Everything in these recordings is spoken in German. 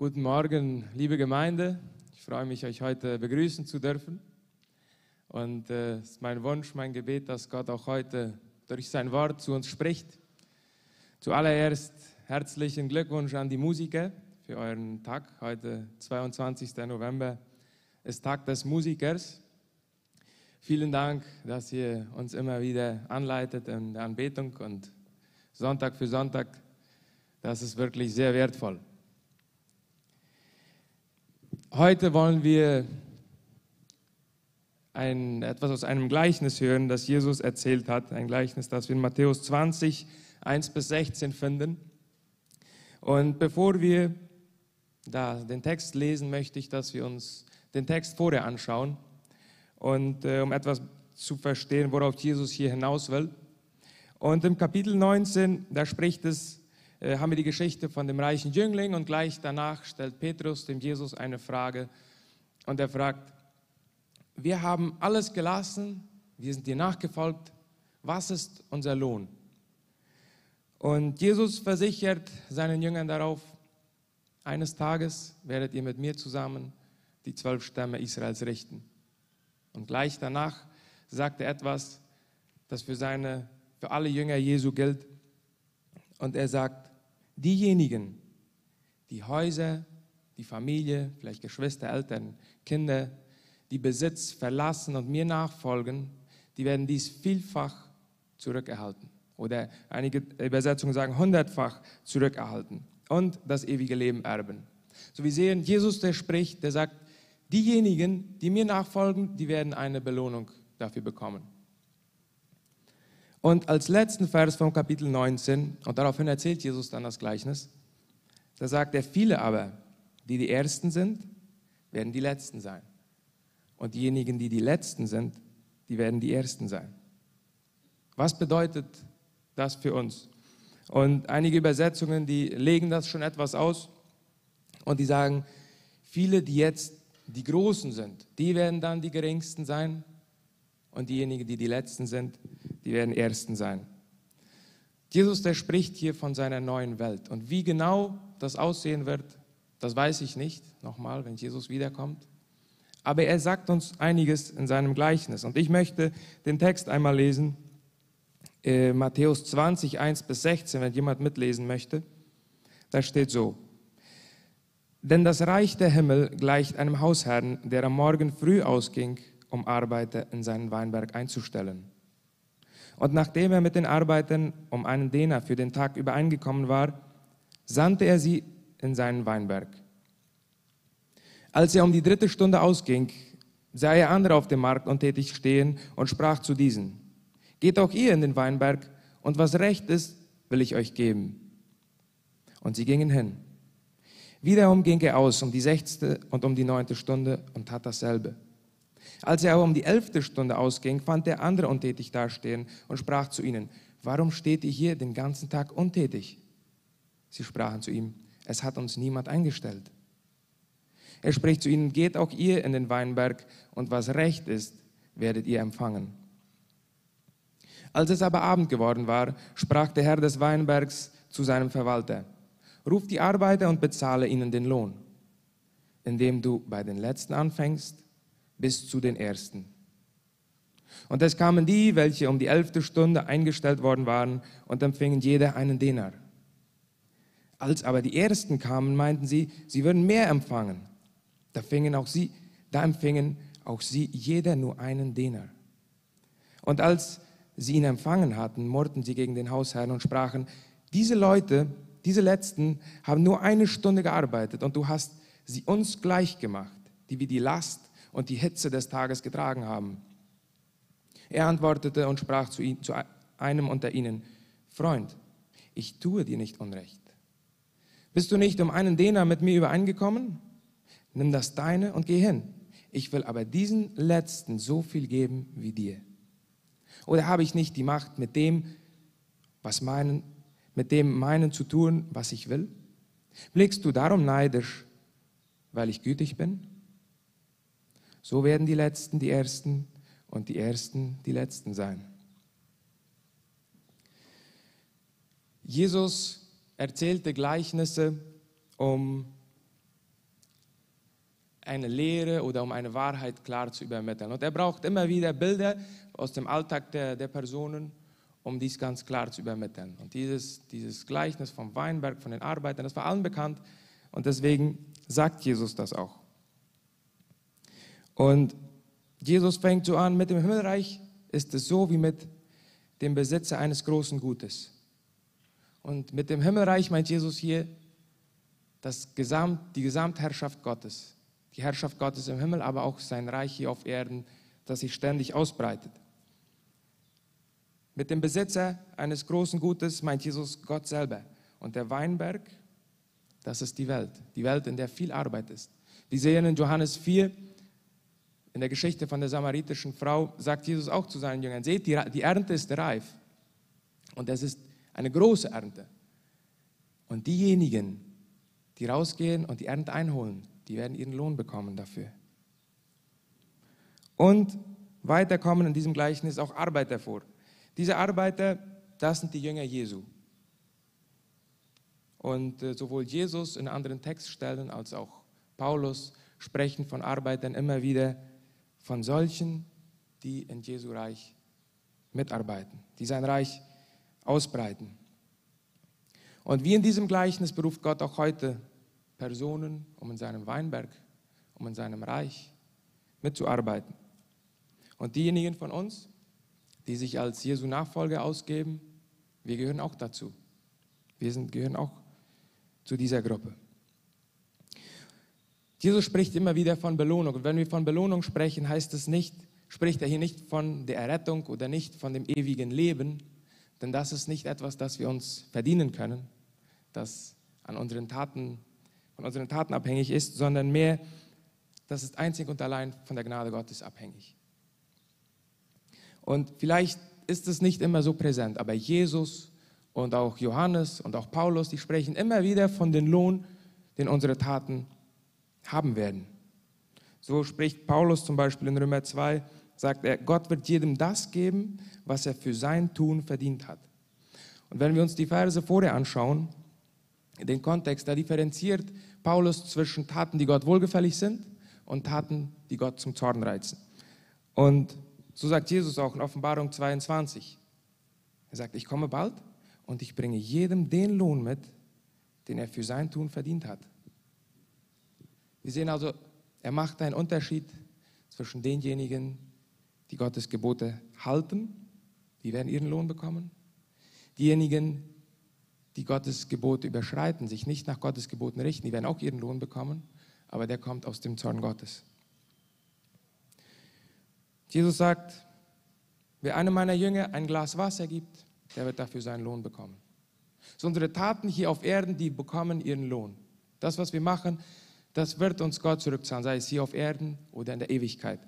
Guten Morgen, liebe Gemeinde. Ich freue mich, euch heute begrüßen zu dürfen. Und äh, es ist mein Wunsch, mein Gebet, dass Gott auch heute durch sein Wort zu uns spricht. Zuallererst herzlichen Glückwunsch an die Musiker für euren Tag. Heute, 22. November, ist Tag des Musikers. Vielen Dank, dass ihr uns immer wieder anleitet in der Anbetung und Sonntag für Sonntag. Das ist wirklich sehr wertvoll. Heute wollen wir ein, etwas aus einem Gleichnis hören, das Jesus erzählt hat. Ein Gleichnis, das wir in Matthäus 20, 1 bis 16 finden. Und bevor wir da den Text lesen, möchte ich, dass wir uns den Text vorher anschauen. Und äh, um etwas zu verstehen, worauf Jesus hier hinaus will. Und im Kapitel 19, da spricht es haben wir die Geschichte von dem reichen Jüngling und gleich danach stellt Petrus dem Jesus eine Frage und er fragt, wir haben alles gelassen, wir sind dir nachgefolgt, was ist unser Lohn? Und Jesus versichert seinen Jüngern darauf, eines Tages werdet ihr mit mir zusammen die zwölf Stämme Israels richten. Und gleich danach sagt er etwas, das für, seine, für alle Jünger Jesu gilt. Und er sagt, diejenigen, die Häuser, die Familie, vielleicht Geschwister, Eltern, Kinder, die Besitz verlassen und mir nachfolgen, die werden dies vielfach zurückerhalten. Oder einige Übersetzungen sagen hundertfach zurückerhalten und das ewige Leben erben. So wie sehen, Jesus, der spricht, der sagt, diejenigen, die mir nachfolgen, die werden eine Belohnung dafür bekommen. Und als letzten Vers vom Kapitel 19, und daraufhin erzählt Jesus dann das Gleichnis, da sagt er, viele aber, die die Ersten sind, werden die Letzten sein. Und diejenigen, die die Letzten sind, die werden die Ersten sein. Was bedeutet das für uns? Und einige Übersetzungen, die legen das schon etwas aus und die sagen, viele, die jetzt die Großen sind, die werden dann die Geringsten sein und diejenigen, die die Letzten sind, die werden Ersten sein. Jesus, der spricht hier von seiner neuen Welt. Und wie genau das aussehen wird, das weiß ich nicht, nochmal, wenn Jesus wiederkommt. Aber er sagt uns einiges in seinem Gleichnis. Und ich möchte den Text einmal lesen, äh, Matthäus 20, 1 bis 16, wenn jemand mitlesen möchte. Da steht so, denn das Reich der Himmel gleicht einem Hausherrn, der am Morgen früh ausging, um Arbeiter in seinen Weinberg einzustellen. Und nachdem er mit den Arbeitern um einen Denar für den Tag übereingekommen war, sandte er sie in seinen Weinberg. Als er um die dritte Stunde ausging, sah er andere auf dem Markt untätig stehen und sprach zu diesen, Geht auch ihr in den Weinberg, und was recht ist, will ich euch geben. Und sie gingen hin. Wiederum ging er aus um die sechste und um die neunte Stunde und tat dasselbe. Als er aber um die elfte Stunde ausging, fand er andere untätig dastehen und sprach zu ihnen, warum steht ihr hier den ganzen Tag untätig? Sie sprachen zu ihm, es hat uns niemand eingestellt. Er spricht zu ihnen, geht auch ihr in den Weinberg und was recht ist, werdet ihr empfangen. Als es aber Abend geworden war, sprach der Herr des Weinbergs zu seinem Verwalter, ruf die Arbeiter und bezahle ihnen den Lohn, indem du bei den Letzten anfängst bis zu den Ersten. Und es kamen die, welche um die elfte Stunde eingestellt worden waren und empfingen jeder einen Denar. Als aber die Ersten kamen, meinten sie, sie würden mehr empfangen. Da fingen auch sie, da empfingen auch sie jeder nur einen Denar. Und als sie ihn empfangen hatten, murrten sie gegen den Hausherrn und sprachen, diese Leute, diese Letzten, haben nur eine Stunde gearbeitet und du hast sie uns gleich gemacht, die wie die Last und die Hitze des Tages getragen haben. Er antwortete und sprach zu, ihm, zu einem unter ihnen, Freund, ich tue dir nicht Unrecht. Bist du nicht um einen Denar mit mir übereingekommen? Nimm das deine und geh hin. Ich will aber diesen Letzten so viel geben wie dir. Oder habe ich nicht die Macht, mit dem, was meinen, mit dem meinen zu tun, was ich will? Blickst du darum neidisch, weil ich gütig bin? So werden die Letzten die Ersten und die Ersten die Letzten sein. Jesus erzählte Gleichnisse, um eine Lehre oder um eine Wahrheit klar zu übermitteln. Und er braucht immer wieder Bilder aus dem Alltag der, der Personen, um dies ganz klar zu übermitteln. Und dieses, dieses Gleichnis vom Weinberg, von den Arbeitern, das war allen bekannt und deswegen sagt Jesus das auch. Und Jesus fängt so an, mit dem Himmelreich ist es so wie mit dem Besitzer eines großen Gutes. Und mit dem Himmelreich meint Jesus hier das Gesamt, die Gesamtherrschaft Gottes. Die Herrschaft Gottes im Himmel, aber auch sein Reich hier auf Erden, das sich ständig ausbreitet. Mit dem Besitzer eines großen Gutes meint Jesus Gott selber. Und der Weinberg, das ist die Welt. Die Welt, in der viel Arbeit ist. Wir sehen in Johannes 4, in der Geschichte von der samaritischen Frau, sagt Jesus auch zu seinen Jüngern, seht, die, die Ernte ist reif. Und es ist eine große Ernte. Und diejenigen, die rausgehen und die Ernte einholen, die werden ihren Lohn bekommen dafür. Und weiter kommen in diesem Gleichnis auch Arbeiter vor. Diese Arbeiter, das sind die Jünger Jesu. Und äh, sowohl Jesus in anderen Textstellen als auch Paulus sprechen von Arbeitern immer wieder von solchen, die in Jesu Reich mitarbeiten, die sein Reich ausbreiten. Und wie in diesem Gleichnis beruft Gott auch heute Personen, um in seinem Weinberg, um in seinem Reich mitzuarbeiten. Und diejenigen von uns, die sich als Jesu Nachfolger ausgeben, wir gehören auch dazu. Wir sind, gehören auch zu dieser Gruppe. Jesus spricht immer wieder von Belohnung. Und wenn wir von Belohnung sprechen, heißt es nicht, spricht er hier nicht von der Errettung oder nicht von dem ewigen Leben, denn das ist nicht etwas, das wir uns verdienen können, das an unseren Taten, von unseren Taten abhängig ist, sondern mehr, das ist einzig und allein von der Gnade Gottes abhängig. Und vielleicht ist es nicht immer so präsent, aber Jesus und auch Johannes und auch Paulus, die sprechen immer wieder von dem Lohn, den unsere Taten haben werden. So spricht Paulus zum Beispiel in Römer 2, sagt er, Gott wird jedem das geben, was er für sein Tun verdient hat. Und wenn wir uns die Verse vorher anschauen, den Kontext, da differenziert Paulus zwischen Taten, die Gott wohlgefällig sind und Taten, die Gott zum Zorn reizen. Und so sagt Jesus auch in Offenbarung 22. Er sagt, ich komme bald und ich bringe jedem den Lohn mit, den er für sein Tun verdient hat. Wir sehen also, er macht einen Unterschied zwischen denjenigen, die Gottes Gebote halten, die werden ihren Lohn bekommen. Diejenigen, die Gottes Gebote überschreiten, sich nicht nach Gottes Geboten richten, die werden auch ihren Lohn bekommen, aber der kommt aus dem Zorn Gottes. Jesus sagt, wer einem meiner Jünger ein Glas Wasser gibt, der wird dafür seinen Lohn bekommen. So unsere Taten hier auf Erden, die bekommen ihren Lohn. Das, was wir machen, das wird uns Gott zurückzahlen, sei es hier auf Erden oder in der Ewigkeit.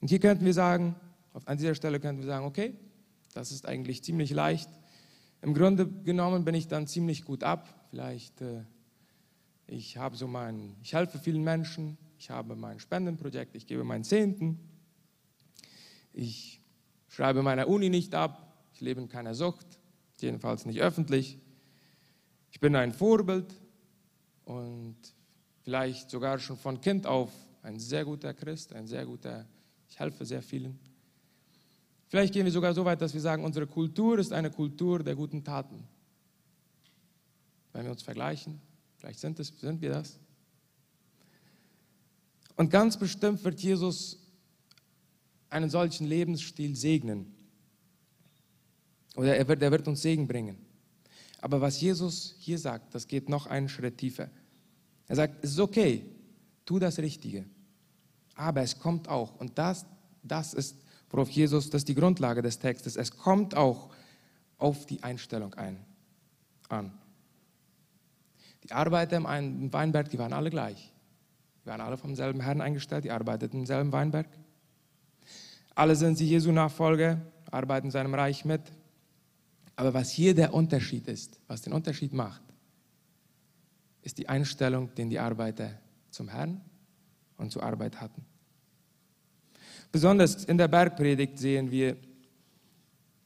Und hier könnten wir sagen, an dieser Stelle könnten wir sagen, okay, das ist eigentlich ziemlich leicht. Im Grunde genommen bin ich dann ziemlich gut ab. Vielleicht, äh, ich habe so mein, ich helfe vielen Menschen, ich habe mein Spendenprojekt, ich gebe meinen Zehnten, ich schreibe meiner Uni nicht ab, ich lebe in keiner Sucht, jedenfalls nicht öffentlich. Ich bin ein Vorbild und vielleicht sogar schon von Kind auf ein sehr guter Christ, ein sehr guter, ich helfe sehr vielen. Vielleicht gehen wir sogar so weit, dass wir sagen, unsere Kultur ist eine Kultur der guten Taten. Wenn wir uns vergleichen, vielleicht sind, es, sind wir das. Und ganz bestimmt wird Jesus einen solchen Lebensstil segnen. Oder er wird, er wird uns Segen bringen. Aber was Jesus hier sagt, das geht noch einen Schritt tiefer. Er sagt, es ist okay, tu das Richtige. Aber es kommt auch, und das, das ist, worauf Jesus, das ist die Grundlage des Textes, es kommt auch auf die Einstellung ein, an. Die Arbeiter im Weinberg, die waren alle gleich. Die waren alle vom selben Herrn eingestellt, die arbeiteten im selben Weinberg. Alle sind sie Jesu Nachfolger, arbeiten in seinem Reich mit. Aber was hier der Unterschied ist, was den Unterschied macht, ist die Einstellung, den die Arbeiter zum Herrn und zur Arbeit hatten. Besonders in der Bergpredigt sehen wir,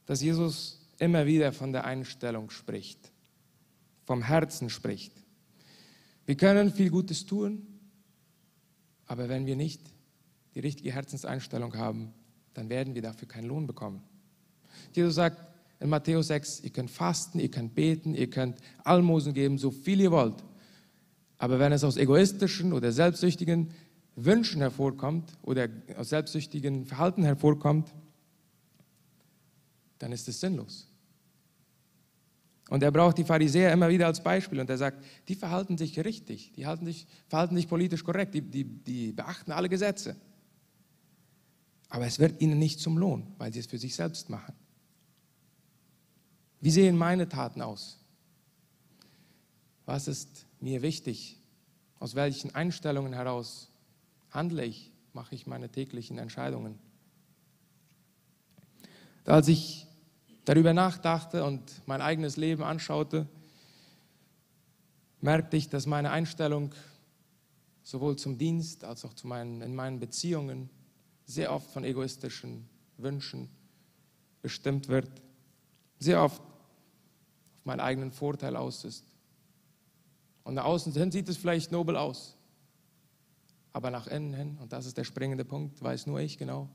dass Jesus immer wieder von der Einstellung spricht, vom Herzen spricht. Wir können viel Gutes tun, Aber wenn wir nicht die richtige Herzenseinstellung haben, dann werden wir dafür keinen Lohn bekommen. Jesus sagt in Matthäus 6, ihr könnt fasten, ihr könnt beten, ihr könnt Almosen geben, so viel ihr wollt. Aber wenn es aus egoistischen oder selbstsüchtigen Wünschen hervorkommt oder aus selbstsüchtigen Verhalten hervorkommt, dann ist es sinnlos. Und er braucht die Pharisäer immer wieder als Beispiel und er sagt, die verhalten sich richtig, die sich, verhalten sich politisch korrekt, die, die, die beachten alle Gesetze. Aber es wird ihnen nicht zum Lohn, weil sie es für sich selbst machen. Wie sehen meine Taten aus? Was ist mir wichtig? Aus welchen Einstellungen heraus handle ich? Mache ich meine täglichen Entscheidungen? Als ich darüber nachdachte und mein eigenes Leben anschaute, merkte ich, dass meine Einstellung sowohl zum Dienst als auch zu meinen, in meinen Beziehungen sehr oft von egoistischen Wünschen bestimmt wird, sehr oft auf meinen eigenen Vorteil aus ist. Und nach außen hin sieht es vielleicht nobel aus, aber nach innen hin, und das ist der springende Punkt, weiß nur ich genau,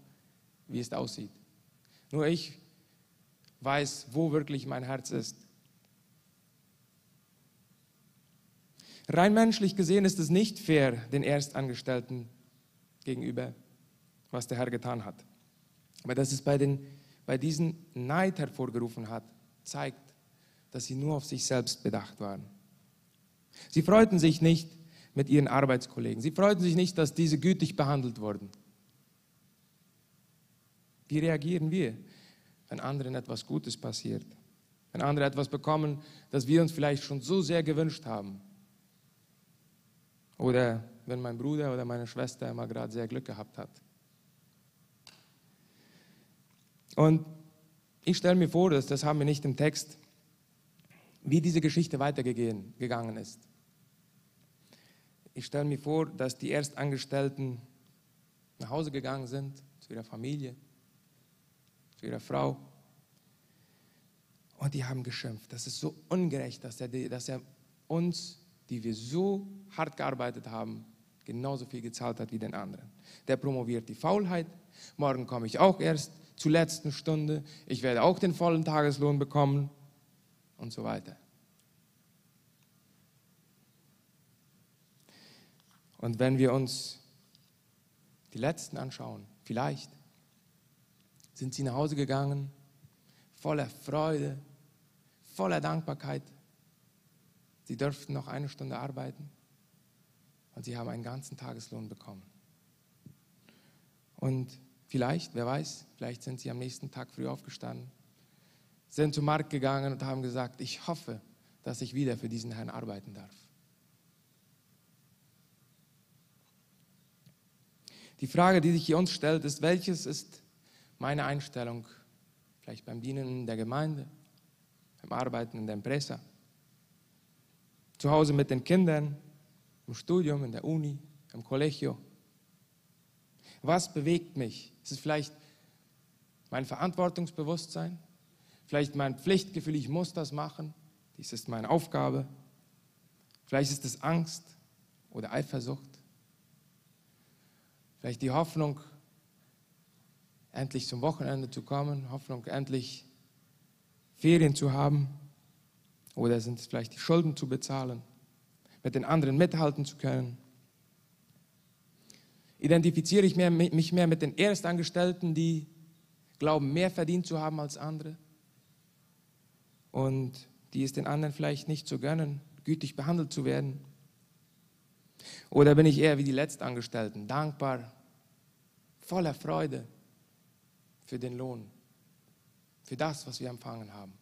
wie es aussieht. Nur ich weiß, wo wirklich mein Herz ist. Rein menschlich gesehen ist es nicht fair den Erstangestellten gegenüber, was der Herr getan hat. Aber dass es bei, den, bei diesen Neid hervorgerufen hat, zeigt, dass sie nur auf sich selbst bedacht waren. Sie freuten sich nicht mit ihren Arbeitskollegen. Sie freuten sich nicht, dass diese gütig behandelt wurden. Wie reagieren wir? wenn anderen etwas Gutes passiert, wenn andere etwas bekommen, das wir uns vielleicht schon so sehr gewünscht haben. Oder wenn mein Bruder oder meine Schwester mal gerade sehr Glück gehabt hat. Und ich stelle mir vor, dass das haben wir nicht im Text, wie diese Geschichte weitergegangen ist. Ich stelle mir vor, dass die Erstangestellten nach Hause gegangen sind, zu ihrer Familie, zu ihrer Frau. Und die haben geschimpft. Das ist so ungerecht, dass er, dass er uns, die wir so hart gearbeitet haben, genauso viel gezahlt hat wie den anderen. Der promoviert die Faulheit. Morgen komme ich auch erst zur letzten Stunde. Ich werde auch den vollen Tageslohn bekommen und so weiter. Und wenn wir uns die Letzten anschauen, vielleicht sind sie nach Hause gegangen, voller Freude, voller Dankbarkeit. Sie dürften noch eine Stunde arbeiten und sie haben einen ganzen Tageslohn bekommen. Und vielleicht, wer weiß, vielleicht sind sie am nächsten Tag früh aufgestanden, sind zum Markt gegangen und haben gesagt, ich hoffe, dass ich wieder für diesen Herrn arbeiten darf. Die Frage, die sich hier uns stellt, ist, welches ist meine Einstellung, vielleicht beim Dienen in der Gemeinde, beim Arbeiten in der Impressa, zu Hause mit den Kindern, im Studium, in der Uni, im Collegio. Was bewegt mich? Ist es vielleicht mein Verantwortungsbewusstsein? Vielleicht mein Pflichtgefühl, ich muss das machen? Dies ist meine Aufgabe. Vielleicht ist es Angst oder Eifersucht. Vielleicht die Hoffnung, endlich zum Wochenende zu kommen, Hoffnung, endlich Ferien zu haben. Oder sind es vielleicht die Schulden zu bezahlen, mit den anderen mithalten zu können? Identifiziere ich mich mehr mit den Erstangestellten, die glauben, mehr verdient zu haben als andere und die es den anderen vielleicht nicht zu gönnen, gütig behandelt zu werden? Oder bin ich eher wie die Letztangestellten, dankbar, voller Freude, für den Lohn, für das, was wir empfangen haben.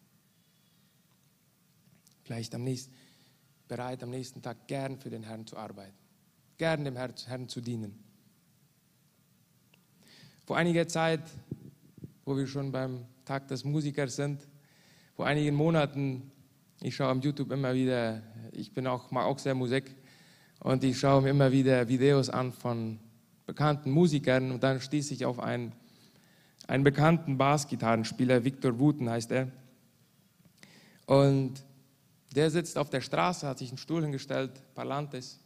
Vielleicht am nächsten, bereit, am nächsten Tag gern für den Herrn zu arbeiten, gern dem Herrn zu dienen. Vor einiger Zeit, wo wir schon beim Tag des Musikers sind, vor einigen Monaten, ich schaue am YouTube immer wieder, ich bin auch, mag auch sehr Musik, und ich schaue mir immer wieder Videos an von bekannten Musikern und dann stieß ich auf einen einen bekannten Bassgitarrenspieler, Victor Wooten heißt er. Und der sitzt auf der Straße, hat sich einen Stuhl hingestellt, Palantes,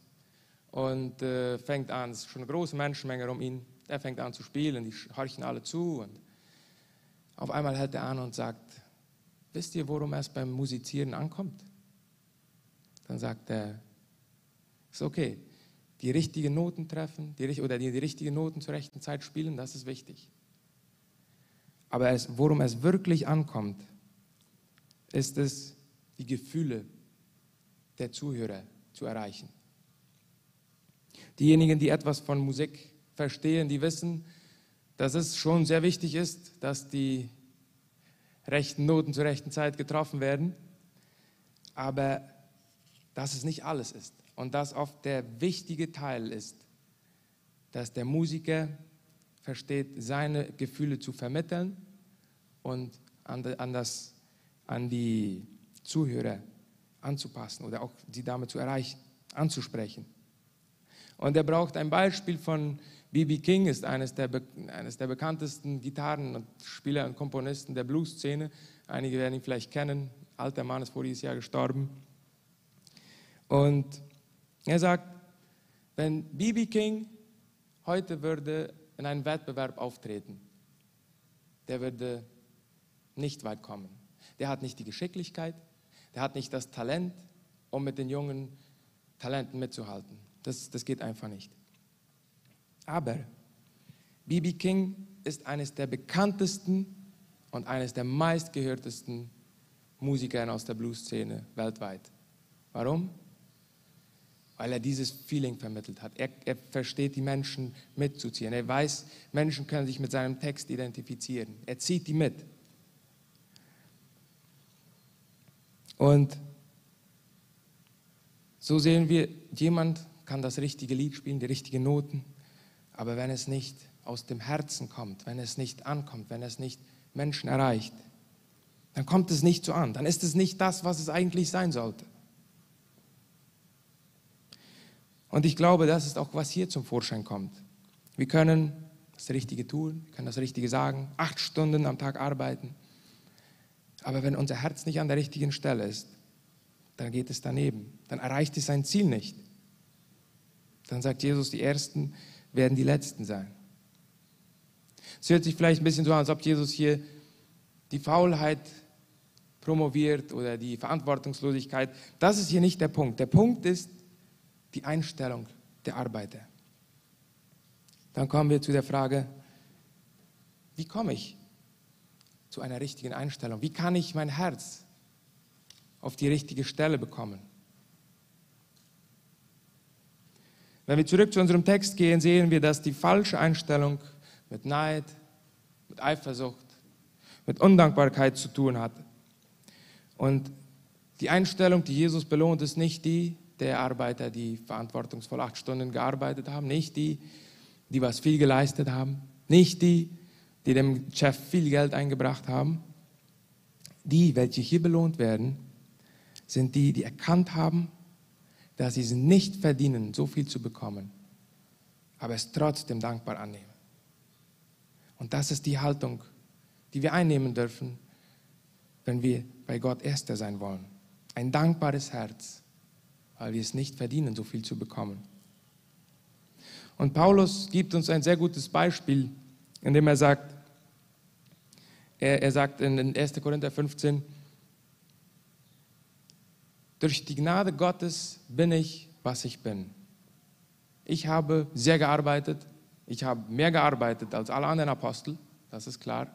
und äh, fängt an, es ist schon eine große Menschenmenge um ihn, er fängt an zu spielen, die horchen alle zu und auf einmal hält er an und sagt, wisst ihr, worum es beim Musizieren ankommt? Dann sagt er, ist okay, die richtigen Noten treffen die, oder die, die richtigen Noten zur rechten Zeit spielen, das ist wichtig. Aber es, worum es wirklich ankommt, ist es, die Gefühle der Zuhörer zu erreichen. Diejenigen, die etwas von Musik verstehen, die wissen, dass es schon sehr wichtig ist, dass die rechten Noten zur rechten Zeit getroffen werden, aber dass es nicht alles ist und dass oft der wichtige Teil ist, dass der Musiker versteht, seine Gefühle zu vermitteln und an, das, an die Zuhörer anzupassen oder auch sie damit zu erreichen, anzusprechen. Und er braucht ein Beispiel von B.B. King, ist eines der, eines der bekanntesten Gitarren- und Spieler und Komponisten der Blues-Szene. Einige werden ihn vielleicht kennen. Alter Mann ist vor dieses Jahr gestorben. Und er sagt, wenn B.B. King heute würde in einen Wettbewerb auftreten, der würde nicht weit kommen. Der hat nicht die Geschicklichkeit, der hat nicht das Talent, um mit den jungen Talenten mitzuhalten. Das, das geht einfach nicht. Aber B.B. King ist eines der bekanntesten und eines der meistgehörtesten Musiker aus der Blues-Szene weltweit. Warum? Weil er dieses Feeling vermittelt hat. Er, er, versteht die Menschen mitzuziehen. Er weiß, Menschen können sich mit seinem Text identifizieren. Er zieht die mit. Und so sehen wir, jemand kann das richtige Lied spielen, die richtigen Noten, aber wenn es nicht aus dem Herzen kommt, wenn es nicht ankommt, wenn es nicht Menschen erreicht, dann kommt es nicht so an, dann ist es nicht das, was es eigentlich sein sollte. Und ich glaube, das ist auch, was hier zum Vorschein kommt. Wir können das Richtige tun, wir können das Richtige sagen, acht Stunden am Tag arbeiten, aber wenn unser Herz nicht an der richtigen Stelle ist, dann geht es daneben. Dann erreicht es sein Ziel nicht. Dann sagt Jesus, die Ersten werden die Letzten sein. Es hört sich vielleicht ein bisschen so an, als ob Jesus hier die Faulheit promoviert oder die Verantwortungslosigkeit. Das ist hier nicht der Punkt. Der Punkt ist die Einstellung der Arbeiter. Dann kommen wir zu der Frage, wie komme ich zu einer richtigen Einstellung? Wie kann ich mein Herz auf die richtige Stelle bekommen? Wenn wir zurück zu unserem Text gehen, sehen wir, dass die falsche Einstellung mit Neid, mit Eifersucht, mit Undankbarkeit zu tun hat. Und die Einstellung, die Jesus belohnt, ist nicht die der Arbeiter, die verantwortungsvoll acht Stunden gearbeitet haben, nicht die, die was viel geleistet haben, nicht die, die dem Chef viel Geld eingebracht haben. Die, welche hier belohnt werden, sind die, die erkannt haben, dass sie es nicht verdienen, so viel zu bekommen, aber es trotzdem dankbar annehmen. Und das ist die Haltung, die wir einnehmen dürfen, wenn wir bei Gott Erster sein wollen. Ein dankbares Herz, weil wir es nicht verdienen, so viel zu bekommen. Und Paulus gibt uns ein sehr gutes Beispiel, indem er sagt, er, er sagt in 1. Korinther 15, durch die Gnade Gottes bin ich, was ich bin. Ich habe sehr gearbeitet. Ich habe mehr gearbeitet als alle anderen Apostel. Das ist klar.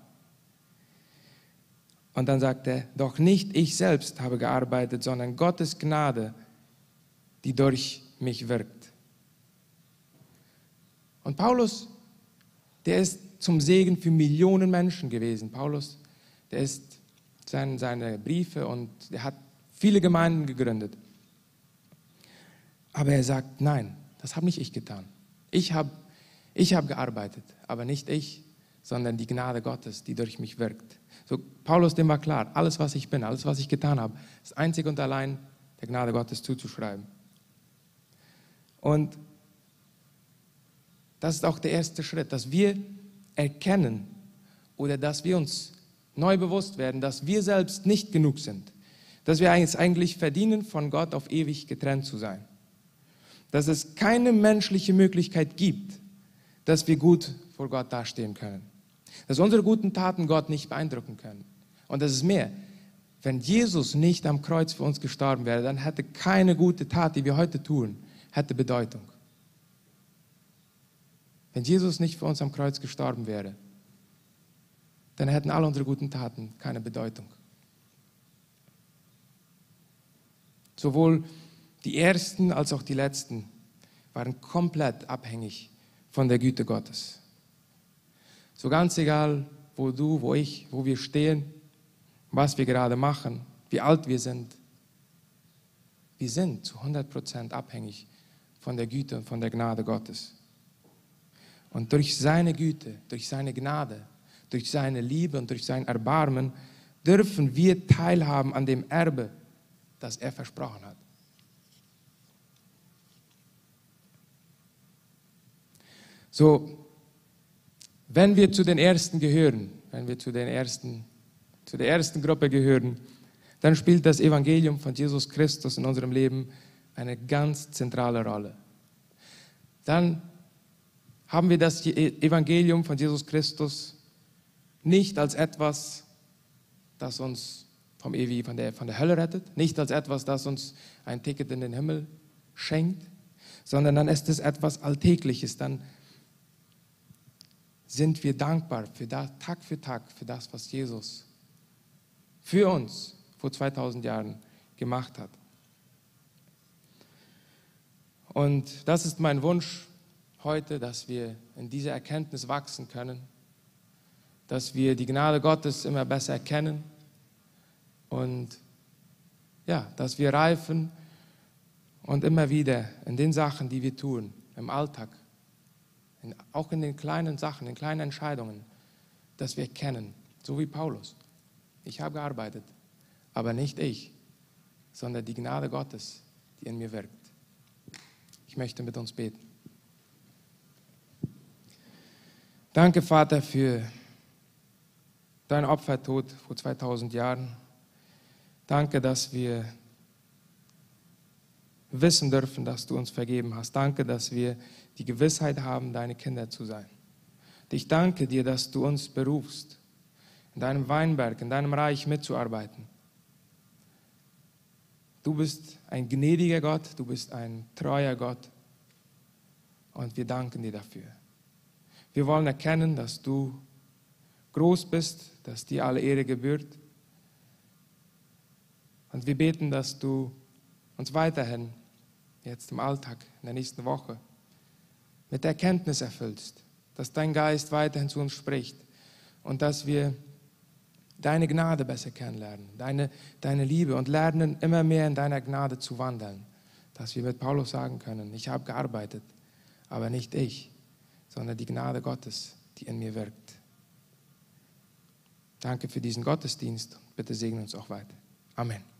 Und dann sagt er, doch nicht ich selbst habe gearbeitet, sondern Gottes Gnade, die durch mich wirkt. Und Paulus, der ist zum Segen für Millionen Menschen gewesen. Paulus, der ist sein, seine Briefe und er hat viele Gemeinden gegründet. Aber er sagt, nein, das habe nicht ich getan. Ich habe ich hab gearbeitet, aber nicht ich, sondern die Gnade Gottes, die durch mich wirkt. So, Paulus, dem war klar, alles, was ich bin, alles, was ich getan habe, ist einzig und allein der Gnade Gottes zuzuschreiben. Und das ist auch der erste Schritt, dass wir erkennen oder dass wir uns neu bewusst werden, dass wir selbst nicht genug sind dass wir es eigentlich verdienen, von Gott auf ewig getrennt zu sein. dass es keine menschliche Möglichkeit gibt, dass wir gut vor Gott dastehen können. Dass unsere guten Taten Gott nicht beeindrucken können. Und das ist mehr. Wenn Jesus nicht am Kreuz für uns gestorben wäre, dann hätte keine gute Tat, die wir heute tun, hätte Bedeutung. Wenn Jesus nicht für uns am Kreuz gestorben wäre, dann hätten all unsere guten Taten keine Bedeutung. Sowohl die ersten als auch die letzten waren komplett abhängig von der Güte Gottes. So ganz egal, wo du, wo ich, wo wir stehen, was wir gerade machen, wie alt wir sind, wir sind zu 100 Prozent abhängig von der Güte und von der Gnade Gottes. Und durch seine Güte, durch seine Gnade, durch seine Liebe und durch sein Erbarmen dürfen wir teilhaben an dem Erbe, das er versprochen hat. So, wenn wir zu den Ersten gehören, wenn wir zu, den ersten, zu der ersten Gruppe gehören, dann spielt das Evangelium von Jesus Christus in unserem Leben eine ganz zentrale Rolle. Dann haben wir das Evangelium von Jesus Christus nicht als etwas, das uns vom Ewi, von der, von der Hölle rettet, nicht als etwas, das uns ein Ticket in den Himmel schenkt, sondern dann ist es etwas Alltägliches, dann sind wir dankbar für das, Tag für Tag für das, was Jesus für uns vor 2000 Jahren gemacht hat. Und das ist mein Wunsch heute, dass wir in dieser Erkenntnis wachsen können, dass wir die Gnade Gottes immer besser erkennen und ja, dass wir reifen und immer wieder in den Sachen, die wir tun, im Alltag, in, auch in den kleinen Sachen, in kleinen Entscheidungen, dass wir erkennen, so wie Paulus. Ich habe gearbeitet, aber nicht ich, sondern die Gnade Gottes, die in mir wirkt. Ich möchte mit uns beten. Danke, Vater, für dein Opfertod vor 2000 Jahren. Danke, dass wir wissen dürfen, dass du uns vergeben hast. Danke, dass wir die Gewissheit haben, deine Kinder zu sein. Ich danke dir, dass du uns berufst, in deinem Weinberg, in deinem Reich mitzuarbeiten. Du bist ein gnädiger Gott, du bist ein treuer Gott und wir danken dir dafür. Wir wollen erkennen, dass du groß bist, dass dir alle Ehre gebührt. Und wir beten, dass du uns weiterhin, jetzt im Alltag, in der nächsten Woche, mit Erkenntnis erfüllst, dass dein Geist weiterhin zu uns spricht und dass wir deine Gnade besser kennenlernen, deine, deine Liebe und lernen immer mehr in deiner Gnade zu wandeln. Dass wir mit Paulus sagen können, ich habe gearbeitet, aber nicht ich, sondern die Gnade Gottes, die in mir wirkt. Danke für diesen Gottesdienst. Bitte segne uns auch weiter. Amen.